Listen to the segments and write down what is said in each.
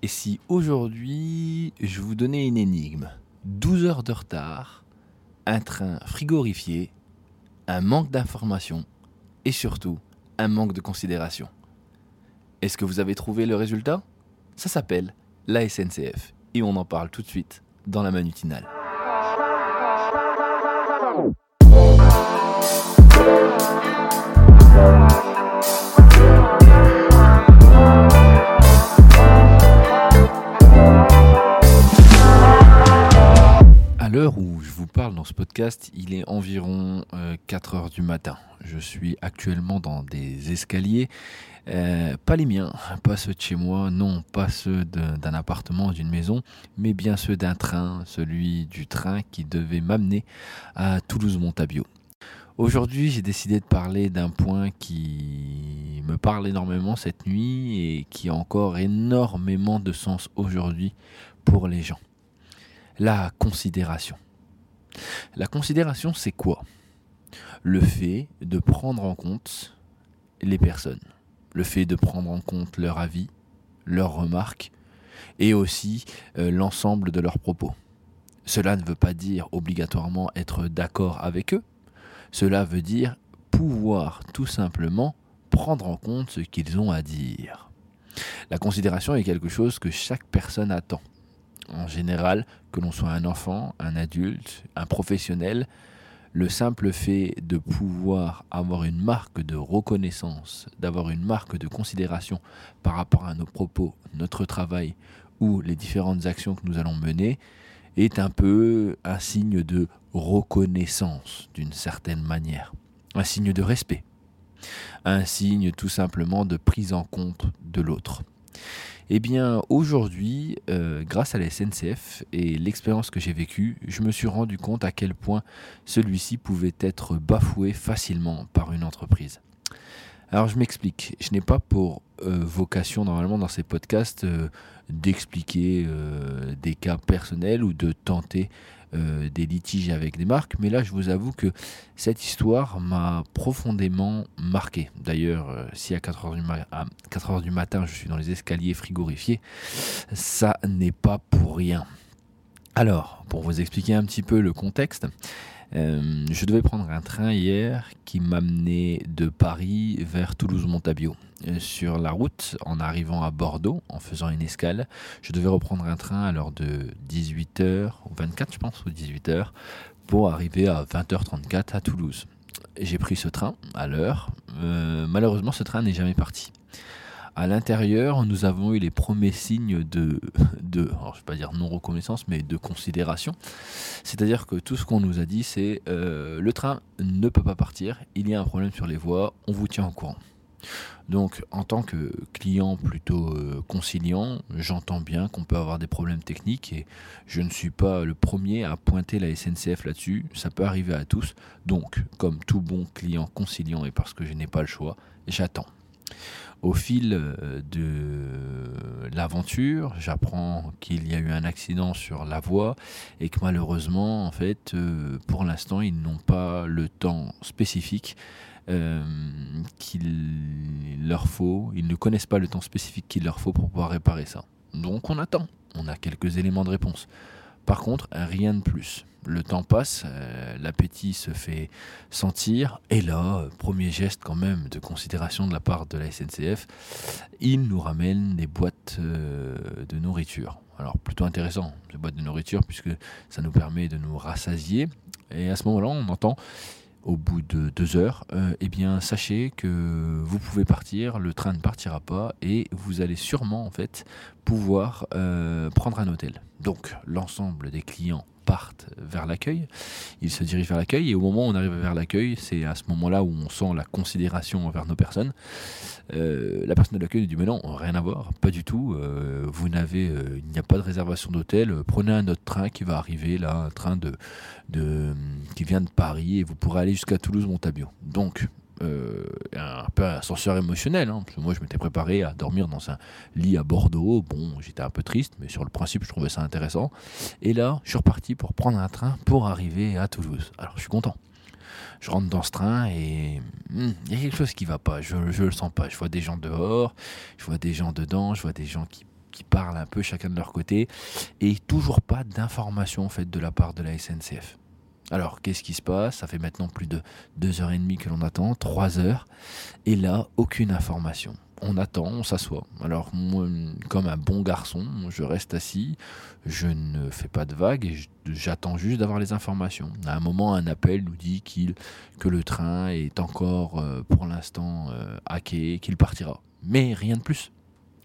Et si aujourd'hui je vous donnais une énigme 12 heures de retard, un train frigorifié, un manque d'information et surtout un manque de considération. Est-ce que vous avez trouvé le résultat? Ça s'appelle la SNCF et on en parle tout de suite dans la manutinale. Dans ce podcast, il est environ 4 heures du matin. Je suis actuellement dans des escaliers, euh, pas les miens, pas ceux de chez moi, non, pas ceux d'un appartement, d'une maison, mais bien ceux d'un train, celui du train qui devait m'amener à Toulouse-Montabio. Aujourd'hui, j'ai décidé de parler d'un point qui me parle énormément cette nuit et qui a encore énormément de sens aujourd'hui pour les gens la considération. La considération, c'est quoi? Le fait de prendre en compte les personnes, le fait de prendre en compte leur avis, leurs remarques et aussi euh, l'ensemble de leurs propos. Cela ne veut pas dire obligatoirement être d'accord avec eux, cela veut dire pouvoir tout simplement prendre en compte ce qu'ils ont à dire. La considération est quelque chose que chaque personne attend en général, que l'on soit un enfant, un adulte, un professionnel, le simple fait de pouvoir avoir une marque de reconnaissance, d'avoir une marque de considération par rapport à nos propos, notre travail ou les différentes actions que nous allons mener, est un peu un signe de reconnaissance d'une certaine manière, un signe de respect, un signe tout simplement de prise en compte de l'autre. Eh bien, aujourd'hui, euh, grâce à la SNCF et l'expérience que j'ai vécue, je me suis rendu compte à quel point celui-ci pouvait être bafoué facilement par une entreprise. Alors, je m'explique. Je n'ai pas pour euh, vocation, normalement, dans ces podcasts, euh, d'expliquer des cas personnels ou de tenter euh, des litiges avec des marques, mais là je vous avoue que cette histoire m'a profondément marqué. D'ailleurs, euh, si à 4h du, à 4 du matin je suis dans les escaliers frigorifiés, ça n'est pas pour rien. Alors, pour vous expliquer un petit peu le contexte, euh, je devais prendre un train hier qui m'amenait de Paris vers Toulouse-Montabio. Euh, sur la route, en arrivant à Bordeaux, en faisant une escale, je devais reprendre un train à l'heure de 18h, ou 24 je pense, ou 18h, pour arriver à 20h34 à Toulouse. J'ai pris ce train à l'heure. Euh, malheureusement, ce train n'est jamais parti. À l'intérieur, nous avons eu les premiers signes de, je vais pas dire non reconnaissance, mais de considération. C'est-à-dire que tout ce qu'on nous a dit, c'est euh, le train ne peut pas partir, il y a un problème sur les voies, on vous tient au courant. Donc, en tant que client plutôt euh, conciliant, j'entends bien qu'on peut avoir des problèmes techniques et je ne suis pas le premier à pointer la SNCF là-dessus. Ça peut arriver à tous. Donc, comme tout bon client conciliant et parce que je n'ai pas le choix, j'attends. Au fil euh, de l'aventure, j'apprends qu'il y a eu un accident sur la voie et que malheureusement, en fait, euh, pour l'instant, ils n'ont pas le temps spécifique euh, qu'il leur faut. Ils ne connaissent pas le temps spécifique qu'il leur faut pour pouvoir réparer ça. Donc on attend. On a quelques éléments de réponse. Par contre, rien de plus. Le temps passe, euh, l'appétit se fait sentir, et là, premier geste quand même de considération de la part de la SNCF, il nous ramène des boîtes euh, de nourriture. Alors plutôt intéressant, des boîtes de nourriture, puisque ça nous permet de nous rassasier. Et à ce moment-là, on entend au bout de deux heures, euh, eh bien sachez que vous pouvez partir, le train ne partira pas et vous allez sûrement en fait pouvoir euh, prendre un hôtel. Donc l'ensemble des clients partent vers l'accueil, ils se dirigent vers l'accueil et au moment où on arrive vers l'accueil, c'est à ce moment-là où on sent la considération envers nos personnes. Euh, la personne de l'accueil dit mais non, rien à voir, pas du tout. Euh, vous n'avez, il n'y a pas de réservation d'hôtel. Prenez un autre train qui va arriver là, un train de, de qui vient de Paris et vous pourrez aller jusqu'à Toulouse-Montabio. Donc euh, un peu un ascenseur émotionnel. Hein, parce que moi, je m'étais préparé à dormir dans un lit à Bordeaux. Bon, j'étais un peu triste, mais sur le principe, je trouvais ça intéressant. Et là, je suis reparti pour prendre un train pour arriver à Toulouse. Alors, je suis content. Je rentre dans ce train et hmm, il y a quelque chose qui va pas. Je, je le sens pas. Je vois des gens dehors, je vois des gens dedans, je vois des gens qui qui parlent un peu chacun de leur côté, et toujours pas d'informations en fait de la part de la SNCF. Alors, qu'est-ce qui se passe? Ça fait maintenant plus de deux heures et demie que l'on attend, trois heures, et là, aucune information. On attend, on s'assoit. Alors, moi, comme un bon garçon, je reste assis, je ne fais pas de vagues et j'attends juste d'avoir les informations. À un moment, un appel nous dit qu'il, que le train est encore, euh, pour l'instant, euh, hacké, qu'il partira. Mais rien de plus.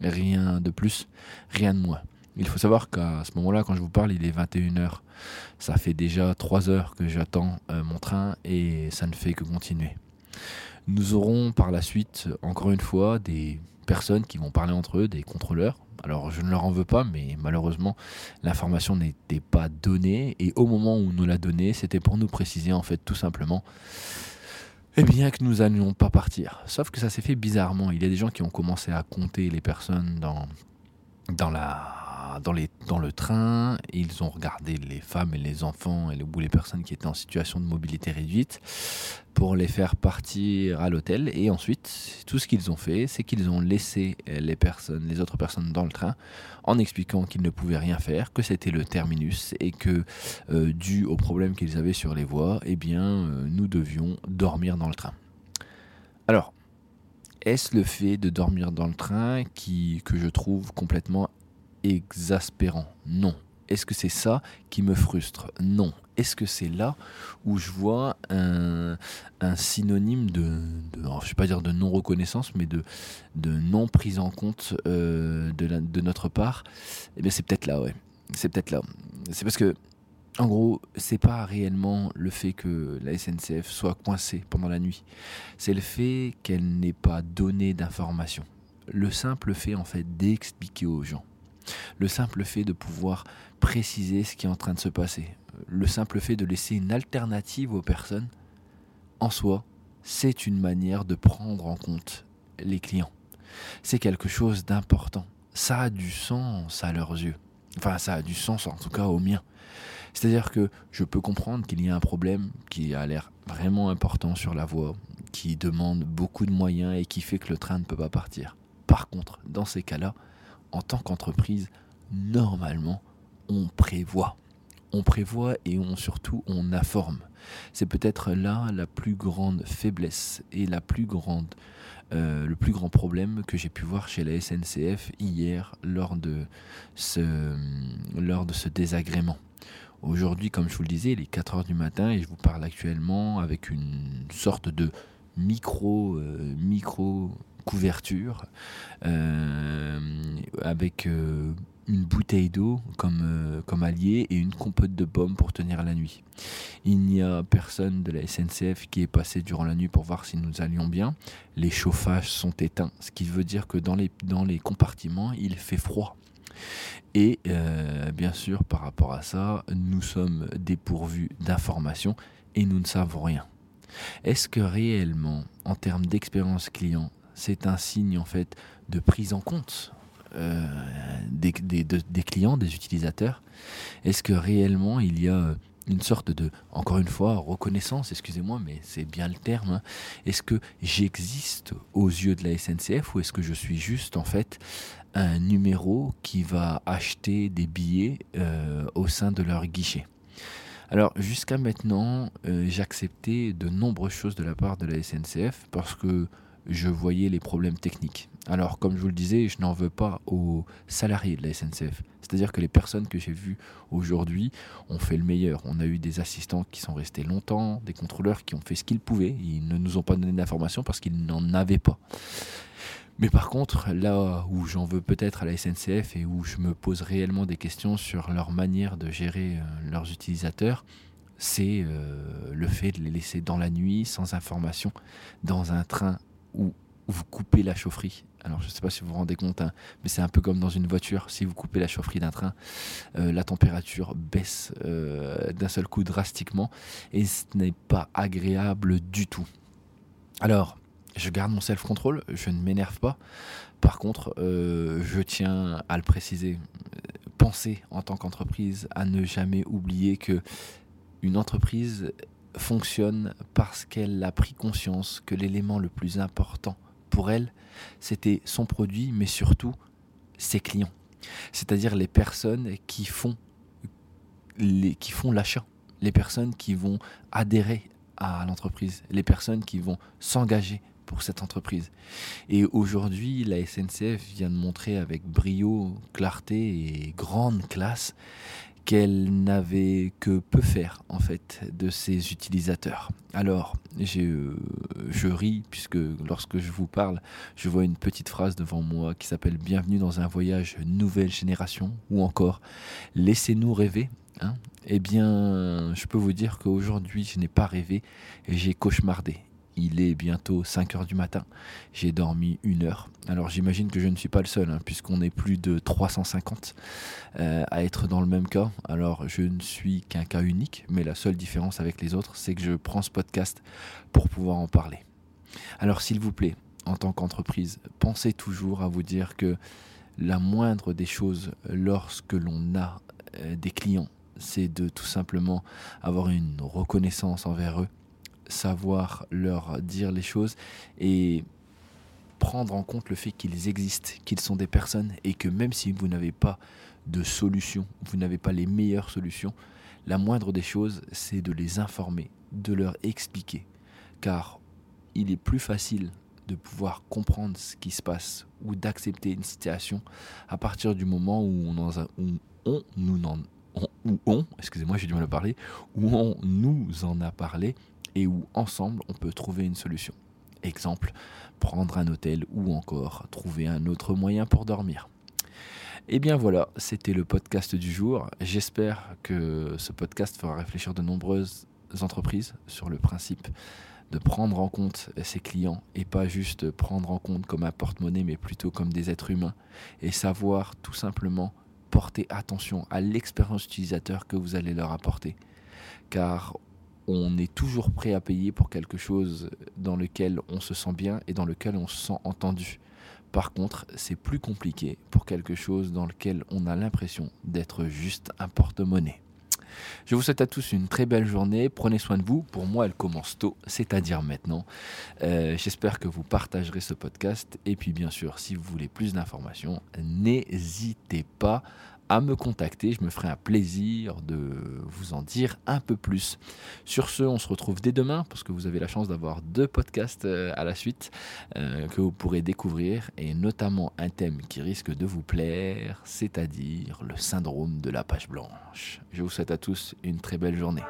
Rien de plus, rien de moins. Il faut savoir qu'à ce moment-là, quand je vous parle, il est 21h. Ça fait déjà 3 heures que j'attends euh, mon train et ça ne fait que continuer. Nous aurons par la suite, encore une fois, des personnes qui vont parler entre eux, des contrôleurs. Alors je ne leur en veux pas, mais malheureusement l'information n'était pas donnée et au moment où nous l'a donnée, c'était pour nous préciser en fait tout simplement eh bien que nous n'allions pas partir. Sauf que ça s'est fait bizarrement. Il y a des gens qui ont commencé à compter les personnes dans, dans la dans, le train, ils ont regardé les femmes et les enfants et les, ou les personnes qui étaient en situation de mobilité réduite pour les faire partir à l'hôtel. Et ensuite, tout ce qu'ils ont fait, c'est qu'ils ont laissé les personnes, les autres personnes dans le train en expliquant qu'ils ne pouvaient rien faire, que c'était le terminus et que, euh, dû aux problèmes qu'ils avaient sur les voies, eh bien, euh, nous devions dormir dans le train. Alors, est-ce le fait de dormir dans le train qui, que je trouve complètement exaspérant Non. Est-ce que c'est ça qui me frustre? Non. Est-ce que c'est là où je vois un, synonyme de, je ne pas dire de non-reconnaissance, mais de, de non prise en compte euh, de, de, notre part? Eh bien, c'est peut-être là, ouais. C'est peut-être là. C'est parce que, en gros, c'est pas réellement le fait que la SNCF soit coincée pendant la nuit. C'est le fait qu'elle n'ait pas donné d'informations. Le simple fait, en fait, d'expliquer aux gens le simple fait de pouvoir préciser ce qui est en train de se passer, le simple fait de laisser une alternative aux personnes, en soi, c'est une manière de prendre en compte les clients. C'est quelque chose d'important. Ça a du sens à leurs yeux. Enfin, ça a du sens en tout cas au mien. C'est-à-dire que je peux comprendre qu'il y a un problème qui a l'air vraiment important sur la voie, qui demande beaucoup de moyens et qui fait que le train ne peut pas partir. Par contre, dans ces cas-là, en tant qu'entreprise, normalement, on prévoit. On prévoit et on surtout on informe. C'est peut-être là la plus grande faiblesse et la plus grande, euh, le plus grand problème que j'ai pu voir chez la SNCF hier lors de ce, lors de ce désagrément. Aujourd'hui, comme je vous le disais, il est 4 heures du matin et je vous parle actuellement avec une sorte de micro, euh, micro couverture euh, avec euh, une bouteille d'eau comme, euh, comme allié et une compote de pommes pour tenir la nuit. Il n'y a personne de la SNCF qui est passé durant la nuit pour voir si nous allions bien. Les chauffages sont éteints, ce qui veut dire que dans les, dans les compartiments, il fait froid. Et bien sûr, par rapport à ça, nous sommes dépourvus d'informations et nous ne savons rien. Est-ce que réellement, en termes d'expérience client, c'est un signe en fait de prise en compte euh, des, clients, des utilisateurs Est-ce que réellement il y a une sorte de, encore une fois, reconnaissance, excusez-moi, mais c'est bien le terme. Hein. Est-ce que j'existe aux yeux de la SNCF ou est-ce que je suis juste en fait un numéro qui va acheter des billets euh, au sein de leur guichet? Alors jusqu'à maintenant, euh, j'acceptais de nombreuses choses de la part de la SNCF parce que je voyais les problèmes techniques. Alors, comme je vous le disais, je n'en veux pas aux salariés de la SNCF. C'est-à-dire que les personnes que j'ai vues aujourd'hui ont fait le meilleur. On a eu des assistants qui sont restés longtemps, des contrôleurs qui ont fait ce qu'ils pouvaient. Ils ne nous ont pas donné d'informations parce qu'ils n'en avaient pas. Mais par contre, là où j'en veux peut-être à la SNCF et où je me pose réellement des questions sur leur manière de gérer euh, leurs utilisateurs, c'est euh, le fait de les laisser dans la nuit, sans information, dans un train où vous coupez la chaufferie. Alors je ne sais pas si vous vous rendez compte, hein, mais c'est un peu comme dans une voiture. Si vous coupez la chaufferie d'un train, euh, la température baisse euh, d'un seul coup drastiquement et ce n'est pas agréable du tout. Alors, je garde mon self-control, je ne m'énerve pas. Par contre, euh, je tiens à le préciser. Pensez en tant qu'entreprise à ne jamais oublier que une entreprise fonctionne parce qu'elle a pris conscience que l'élément le plus important pour elle, c'était son produit, mais surtout ses clients. c'est-à-dire les personnes qui font les, qui font l'achat, les personnes qui vont adhérer à l'entreprise, les personnes qui vont s'engager pour cette entreprise. Et aujourd'hui, la SNCF vient de montrer avec brio, clarté et grande classe qu'elle n'avait que peu faire en fait de ses utilisateurs. Alors, euh, je ris puisque lorsque je vous parle, je vois une petite phrase devant moi qui s'appelle Bienvenue dans un voyage nouvelle génération ou encore Laissez-nous rêver. Hein. eh bien, je peux vous dire qu'aujourd'hui, je n'ai pas rêvé, j'ai cauchemardé. Il est bientôt 5 heures du matin. J'ai dormi une heure. Alors j'imagine que je ne suis pas le seul, hein, puisqu'on est plus de 350 euh, à être dans le même cas. Alors je ne suis qu'un cas unique, mais la seule différence avec les autres, c'est que je prends ce podcast pour pouvoir en parler. Alors s'il vous plaît, en tant qu'entreprise, pensez toujours à vous dire que la moindre des choses lorsque l'on a euh, des clients, c'est de tout simplement avoir une reconnaissance envers eux savoir leur dire les choses et prendre en compte le fait qu'ils existent, qu'ils sont des personnes et que même si vous n'avez pas de solution, vous n'avez pas les meilleures solutions, la moindre des choses, c'est de les informer, de leur expliquer. Car il est plus facile de pouvoir comprendre ce qui se passe ou d'accepter une situation à partir du moment où on, nous en, où on, excusez-moi, j'ai du mal à parler, où on nous en a parlé et où ensemble on peut trouver une solution. Exemple, prendre un hôtel ou encore trouver un autre moyen pour dormir. Et eh bien voilà, c'était le podcast du jour. J'espère que ce podcast fera réfléchir de nombreuses entreprises sur le principe de prendre en compte ses clients et pas juste prendre en compte comme un porte-monnaie mais plutôt comme des êtres humains et savoir tout simplement porter attention à l'expérience utilisateur que vous allez leur apporter. Car on est toujours prêt à payer pour quelque chose dans lequel on se sent bien et dans lequel on se sent entendu. Par contre, c'est plus compliqué pour quelque chose dans lequel on a l'impression d'être juste un porte-monnaie. Je vous souhaite à tous une très belle journée. Prenez soin de vous. Pour moi, elle commence tôt, c'est-à-dire maintenant. Euh, j'espère que vous partagerez ce podcast. Et puis, bien sûr, si vous voulez plus d'informations, n'hésitez pas à me contacter. Je me ferai un plaisir de vous en dire un peu plus. Sur ce, on se retrouve dès demain parce que vous avez la chance d'avoir deux podcasts euh, à la suite euh, que vous pourrez découvrir et notamment un thème qui risque de vous plaire, c'est-à-dire le syndrome de la page blanche. Je vous souhaite à tous une très belle journée.